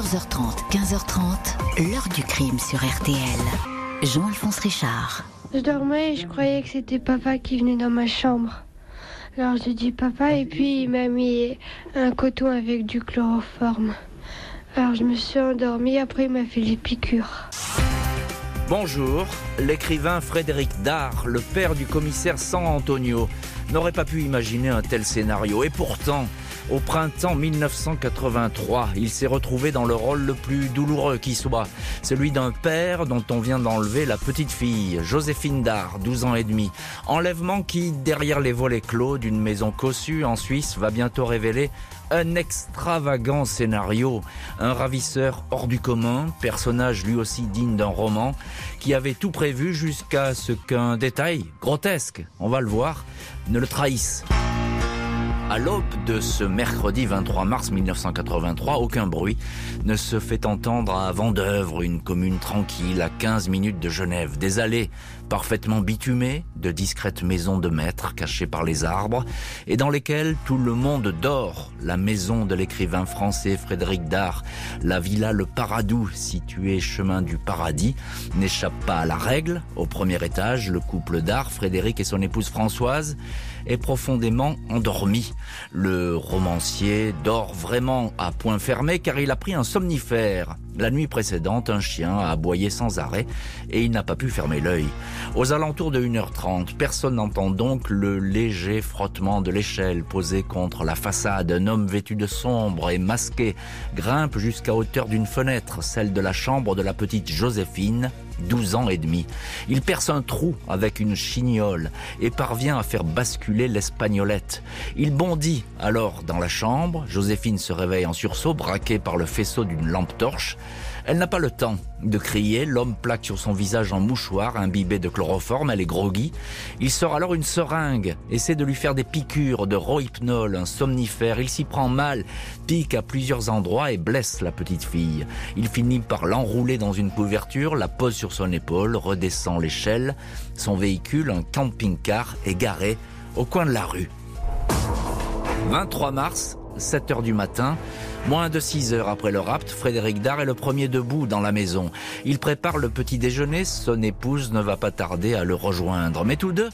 14h30, 15h30, l'heure du crime sur RTL. Jean-Alphonse Richard. Je dormais et je croyais que c'était papa qui venait dans ma chambre. Alors j'ai dit papa et puis il m'a mis un coton avec du chloroforme. Alors je me suis endormie, après il m'a fait les piqûres. Bonjour, l'écrivain Frédéric Dard, le père du commissaire San Antonio, n'aurait pas pu imaginer un tel scénario. Et pourtant, au printemps 1983, il s'est retrouvé dans le rôle le plus douloureux qui soit, celui d'un père dont on vient d'enlever la petite fille, Joséphine Dard, 12 ans et demi. Enlèvement qui, derrière les volets clos d'une maison cossue en Suisse, va bientôt révéler un extravagant scénario, un ravisseur hors du commun, personnage lui aussi digne d'un roman, qui avait tout prévu jusqu'à ce qu'un détail grotesque, on va le voir, ne le trahisse. À l'aube de ce mercredi 23 mars 1983, aucun bruit ne se fait entendre à Vendœuvre, une commune tranquille à 15 minutes de Genève. Des allées parfaitement bitumées, de discrètes maisons de maître cachées par les arbres et dans lesquelles tout le monde dort. La maison de l'écrivain français Frédéric Dard, la villa Le Paradou, située chemin du paradis, n'échappe pas à la règle. Au premier étage, le couple Dard, Frédéric et son épouse Françoise, est profondément endormi. Le romancier dort vraiment à point fermé car il a pris un somnifère. La nuit précédente, un chien a aboyé sans arrêt et il n'a pas pu fermer l'œil. Aux alentours de 1h30, personne n'entend donc le léger frottement de l'échelle posée contre la façade. Un homme vêtu de sombre et masqué grimpe jusqu'à hauteur d'une fenêtre, celle de la chambre de la petite Joséphine, 12 ans et demi. Il perce un trou avec une chignole et parvient à faire basculer l'espagnolette. Il bondit alors dans la chambre. Joséphine se réveille en sursaut, braquée par le faisceau d'une lampe torche. Elle n'a pas le temps de crier. L'homme plaque sur son visage en mouchoir, imbibé de chloroforme. Elle est groggy. Il sort alors une seringue, essaie de lui faire des piqûres de rohypnol, un somnifère. Il s'y prend mal, pique à plusieurs endroits et blesse la petite fille. Il finit par l'enrouler dans une couverture, la pose sur son épaule, redescend l'échelle. Son véhicule, un camping-car, est garé au coin de la rue. 23 mars, 7 heures du matin, moins de 6 heures après le rapt, Frédéric Dard est le premier debout dans la maison. Il prépare le petit déjeuner, son épouse ne va pas tarder à le rejoindre. Mais tous deux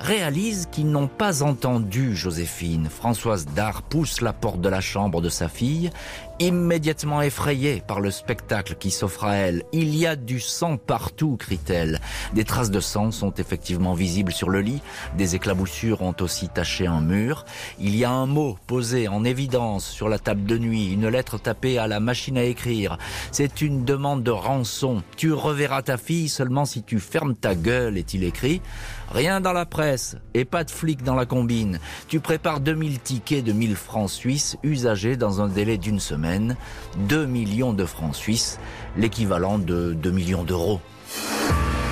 réalisent qu'ils n'ont pas entendu Joséphine. Françoise Dard pousse la porte de la chambre de sa fille, immédiatement effrayée par le spectacle qui s'offre à elle. Il y a du sang partout, crie-t-elle. Des traces de sang sont effectivement visibles sur le lit, des éclaboussures ont aussi taché un mur. Il y a un mot posé en évidence sur la table de nuit, une lettre tapée à la machine à écrire. C'est une demande de rançon. Tu reverras ta fille seulement si tu fermes ta gueule, est-il écrit. Rien dans la presse et pas de flics dans la combine. Tu prépares 2000 tickets de 1000 francs suisses usagés dans un délai d'une semaine. 2 millions de francs suisses, l'équivalent de 2 millions d'euros.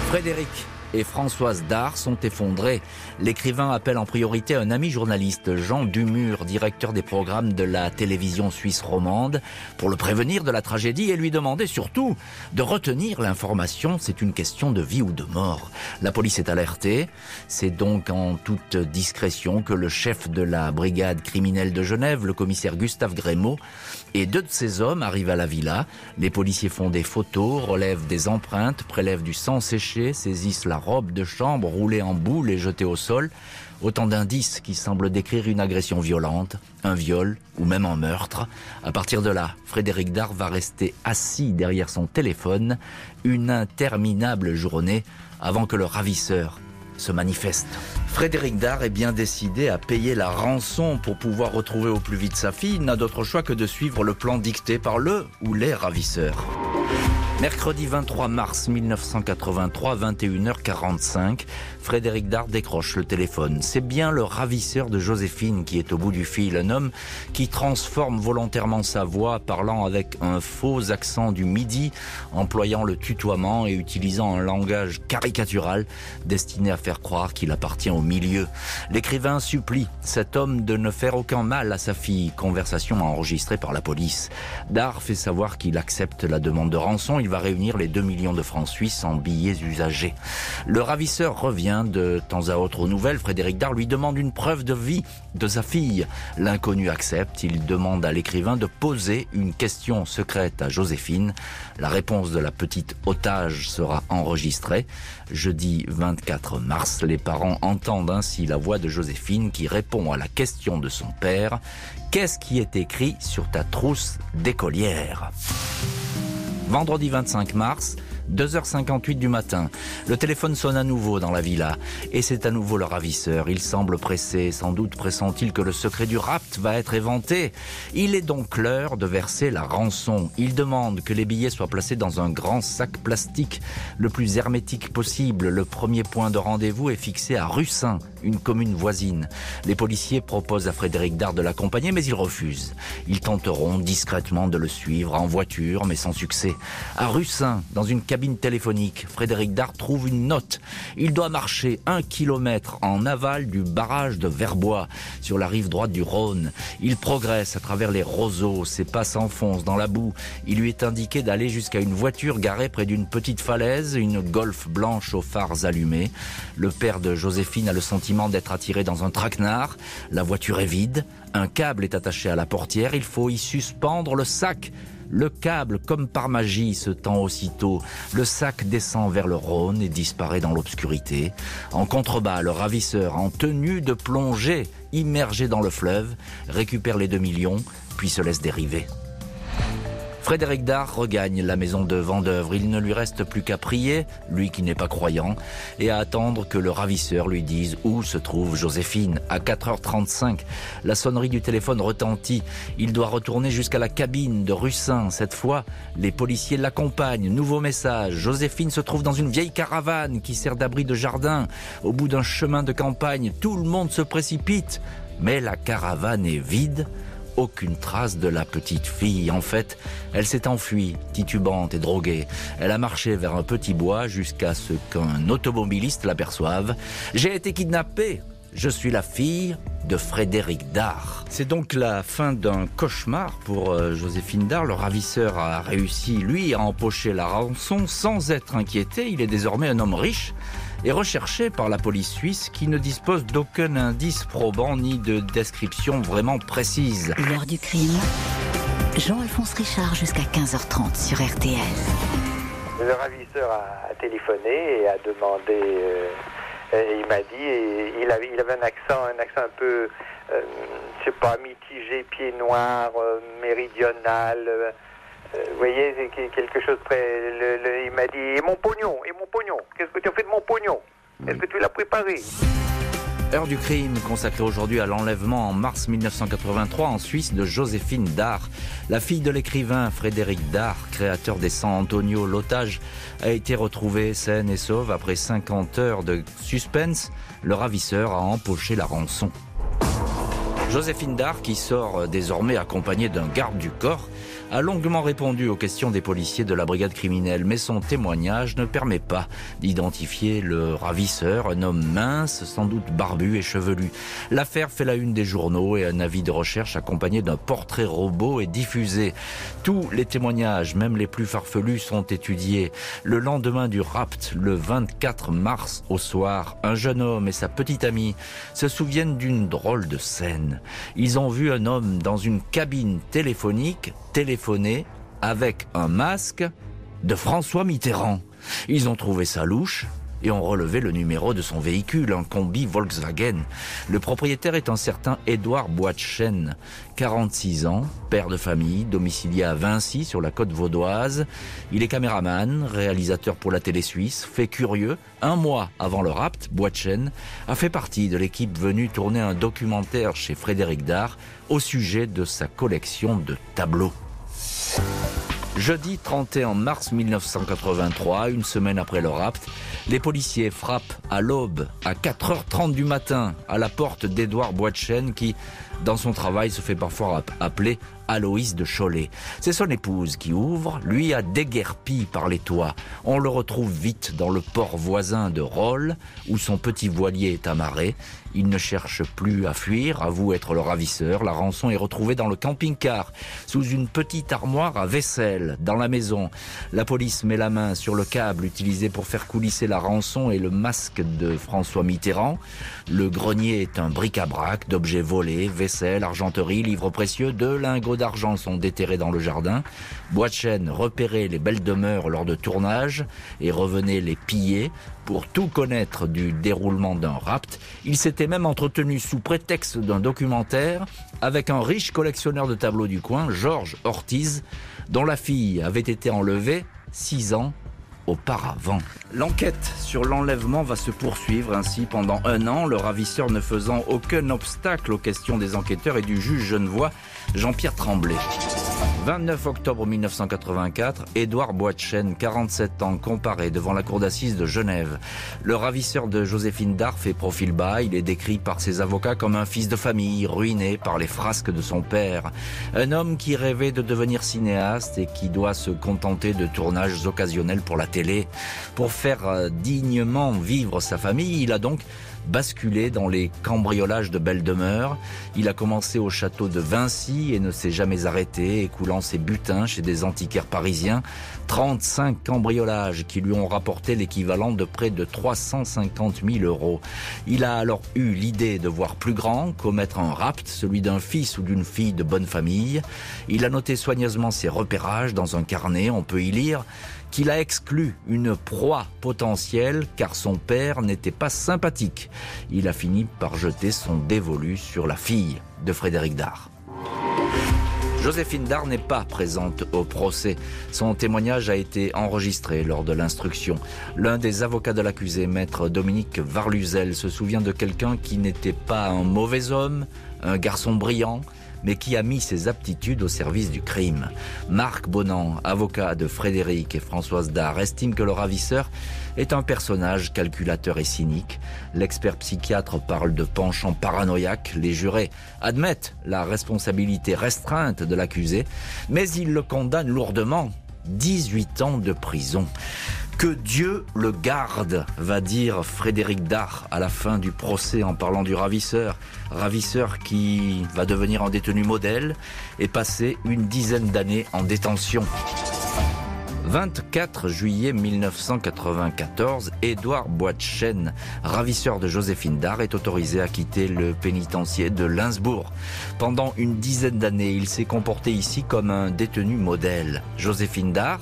Frédéric et Françoise Dard sont effondrés. L'écrivain appelle en priorité un ami journaliste, Jean Dumur, directeur des programmes de la télévision suisse romande, pour le prévenir de la tragédie et lui demander surtout de retenir l'information. C'est une question de vie ou de mort. La police est alertée. C'est donc en toute discrétion que le chef de la brigade criminelle de Genève, le commissaire Gustave Grémaud, et deux de ses hommes arrivent à la villa. Les policiers font des photos, relèvent des empreintes, prélèvent du sang séché, saisissent la robe de chambre roulée en boule et jetée au sol. Autant d'indices qui semblent décrire une agression violente, un viol ou même un meurtre. À partir de là, Frédéric Dard va rester assis derrière son téléphone une interminable journée avant que le ravisseur se manifeste. Frédéric Dard est bien décidé à payer la rançon pour pouvoir retrouver au plus vite sa fille. Il n'a d'autre choix que de suivre le plan dicté par le ou les ravisseurs. Mercredi 23 mars 1983, 21h45, Frédéric Dard décroche le téléphone. C'est bien le ravisseur de Joséphine qui est au bout du fil, un homme qui transforme volontairement sa voix, parlant avec un faux accent du midi, employant le tutoiement et utilisant un langage caricatural destiné à faire croire qu'il appartient au milieu. L'écrivain supplie cet homme de ne faire aucun mal à sa fille, conversation enregistrée par la police. Dard fait savoir qu'il accepte la demande de rançon il va réunir les 2 millions de francs suisses en billets usagés. Le ravisseur revient de temps à autre aux nouvelles. Frédéric Dard lui demande une preuve de vie de sa fille. L'inconnu accepte. Il demande à l'écrivain de poser une question secrète à Joséphine. La réponse de la petite otage sera enregistrée. Jeudi 24 mars, les parents entendent ainsi la voix de Joséphine qui répond à la question de son père. Qu'est-ce qui est écrit sur ta trousse d'écolière? Vendredi 25 mars, 2h58 du matin. Le téléphone sonne à nouveau dans la villa. Et c'est à nouveau le ravisseur. Il semble pressé. Sans doute pressent-il que le secret du rapt va être éventé. Il est donc l'heure de verser la rançon. Il demande que les billets soient placés dans un grand sac plastique, le plus hermétique possible. Le premier point de rendez-vous est fixé à Russin, une commune voisine. Les policiers proposent à Frédéric Dard de l'accompagner, mais il refuse. Ils tenteront discrètement de le suivre en voiture, mais sans succès. À Russin, dans une cabine téléphonique, Frédéric Dard trouve une note. Il doit marcher un kilomètre en aval du barrage de Verbois, sur la rive droite du Rhône. Il progresse à travers les roseaux, ses pas s'enfoncent dans la boue. Il lui est indiqué d'aller jusqu'à une voiture garée près d'une petite falaise, une golf blanche aux phares allumés. Le père de Joséphine a le sentiment d'être attiré dans un traquenard. La voiture est vide. Un câble est attaché à la portière. Il faut y suspendre le sac. Le câble, comme par magie, se tend aussitôt. Le sac descend vers le Rhône et disparaît dans l'obscurité. En contrebas, le ravisseur, en tenue de plongée, immergé dans le fleuve, récupère les deux millions, puis se laisse dériver. Frédéric Dard regagne la maison de Vendœuvre. Il ne lui reste plus qu'à prier, lui qui n'est pas croyant, et à attendre que le ravisseur lui dise où se trouve Joséphine. À 4h35, la sonnerie du téléphone retentit. Il doit retourner jusqu'à la cabine de Russin. Cette fois, les policiers l'accompagnent. Nouveau message. Joséphine se trouve dans une vieille caravane qui sert d'abri de jardin. Au bout d'un chemin de campagne, tout le monde se précipite. Mais la caravane est vide aucune trace de la petite fille. En fait, elle s'est enfuie, titubante et droguée. Elle a marché vers un petit bois jusqu'à ce qu'un automobiliste l'aperçoive. J'ai été kidnappée. Je suis la fille de Frédéric Dard. C'est donc la fin d'un cauchemar pour euh, Joséphine Dard. Le ravisseur a réussi, lui, à empocher la rançon sans être inquiété. Il est désormais un homme riche est recherché par la police suisse qui ne dispose d'aucun indice probant ni de description vraiment précise. L'heure du crime. Jean-Alphonse Richard jusqu'à 15h30 sur RTL. Le ravisseur a téléphoné et a demandé. Euh, il m'a dit, il avait, il avait un accent, un accent un peu, euh, je sais pas, mitigé, pied noir, euh, méridional. Vous voyez, c'est quelque chose il m'a dit Et mon pognon Et mon pognon Qu'est-ce que tu as fait de mon pognon? Est-ce que tu l'as préparé? Heure du crime consacrée aujourd'hui à l'enlèvement en mars 1983 en Suisse de Joséphine Dard, la fille de l'écrivain Frédéric Dard, créateur des San Antonio. L'otage a été retrouvé saine et sauve après 50 heures de suspense. Le ravisseur a empoché la rançon. Joséphine Dard, qui sort désormais accompagnée d'un garde du corps, a longuement répondu aux questions des policiers de la brigade criminelle, mais son témoignage ne permet pas d'identifier le ravisseur, un homme mince, sans doute barbu et chevelu. L'affaire fait la une des journaux et un avis de recherche accompagné d'un portrait robot est diffusé. Tous les témoignages, même les plus farfelus, sont étudiés. Le lendemain du rapt, le 24 mars au soir, un jeune homme et sa petite amie se souviennent d'une drôle de scène. Ils ont vu un homme dans une cabine téléphonique avec un masque de François Mitterrand. Ils ont trouvé ça louche et ont relevé le numéro de son véhicule, un combi Volkswagen. Le propriétaire est un certain Édouard Boitchen, 46 ans, père de famille, domicilié à Vinci sur la côte vaudoise. Il est caméraman, réalisateur pour la télé suisse, fait curieux. Un mois avant le rapt, Boitchen a fait partie de l'équipe venue tourner un documentaire chez Frédéric Dard au sujet de sa collection de tableaux. Jeudi 31 mars 1983, une semaine après le rapt, les policiers frappent à l'aube, à 4h30 du matin, à la porte d'Edouard Boitchen qui, Dans son travail, se fait parfois appeler Aloïs de Cholet. C'est son épouse qui ouvre, lui a déguerpi par les toits. On le retrouve vite dans le port voisin de Rolles, où son petit voilier est amarré. Il ne cherche plus à fuir, avoue être le ravisseur. La rançon est retrouvée dans le camping-car, sous une petite armoire à vaisselle, dans la maison. La police met la main sur le câble utilisé pour faire coulisser la rançon et le masque de François Mitterrand. Le grenier est un bric-à-brac d'objets volés, vaisselle, argenterie, livres précieux, de lingots d'argent sont déterrés dans le jardin. Bois de chêne repérait les belles demeures lors de tournage et revenait les piller pour tout connaître du déroulement d'un rapt. Il s'était même entretenu sous prétexte d'un documentaire avec un riche collectionneur de tableaux du coin, Georges Ortiz, dont la fille avait été enlevée six ans auparavant. L'enquête sur l'enlèvement va se poursuivre ainsi pendant un an, le ravisseur ne faisant aucun obstacle aux questions des enquêteurs et du juge genevois Jean-Pierre Tremblay. 29 octobre 1984, Édouard Boitchen, 47 ans, comparé devant la cour d'assises de Genève. Le ravisseur de Joséphine Dard fait profil bas. Il est décrit par ses avocats comme un fils de famille, ruiné par les frasques de son père. Un homme qui rêvait de devenir cinéaste et qui doit se contenter de tournages occasionnels pour la télé. Pour faire euh, dignement vivre sa famille, il a donc basculé dans les cambriolages de belles demeures. Il a commencé au château de Vinci et ne s'est jamais arrêté, écoulant ses butins chez des antiquaires parisiens. 35 cambriolages qui lui ont rapporté l'équivalent de près de 350 000 euros. Il a alors eu l'idée de voir plus grand, commettre un rapt, celui d'un fils ou d'une fille de bonne famille. Il a noté soigneusement ses repérages dans un carnet, on peut y lire qu'il a exclu une proie potentielle car son père n'était pas sympathique. Il a fini par jeter son dévolu sur la fille de Frédéric Dard. Joséphine Dard n'est pas présente au procès. Son témoignage a été enregistré lors de l'instruction. L'un des avocats de l'accusé, maître Dominique Varluzel, se souvient de quelqu'un qui n'était pas un mauvais homme, un garçon brillant, mais qui a mis ses aptitudes au service du crime. Marc Bonan, avocat de Frédéric et Françoise Dard, estime que le ravisseur est un personnage calculateur et cynique. L'expert psychiatre parle de penchant paranoïaque. Les jurés admettent la responsabilité restreinte de l'accusé, mais ils le condamnent lourdement. 18 ans de prison. Que Dieu le garde, va dire Frédéric Dard à la fin du procès en parlant du ravisseur. Ravisseur qui va devenir un détenu modèle et passer une dizaine d'années en détention. 24 juillet 1994, Édouard Boitchen, ravisseur de Joséphine Dard, est autorisé à quitter le pénitencier de Linsbourg. Pendant une dizaine d'années, il s'est comporté ici comme un détenu modèle. Joséphine Dard,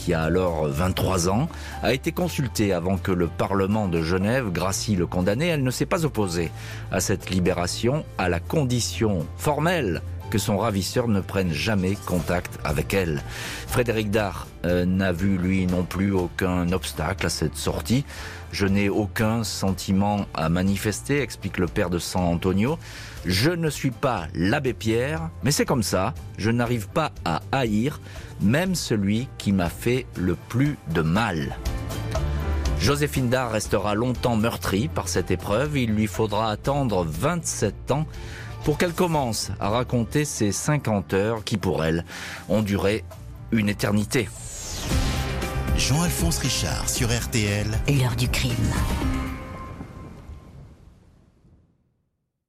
qui a alors 23 ans, a été consultée avant que le Parlement de Genève gracie le condamné. Elle ne s'est pas opposée à cette libération à la condition formelle que son ravisseur ne prenne jamais contact avec elle. Frédéric Dard euh, n'a vu lui non plus aucun obstacle à cette sortie. Je n'ai aucun sentiment à manifester, explique le père de San Antonio. Je ne suis pas l'abbé Pierre, mais c'est comme ça. Je n'arrive pas à haïr même celui qui m'a fait le plus de mal. Joséphine Dard restera longtemps meurtrie par cette épreuve. Il lui faudra attendre 27 ans pour qu'elle commence à raconter ces 50 heures qui, pour elle, ont duré une éternité. Jean-Alphonse Richard sur RTL. L'heure du crime.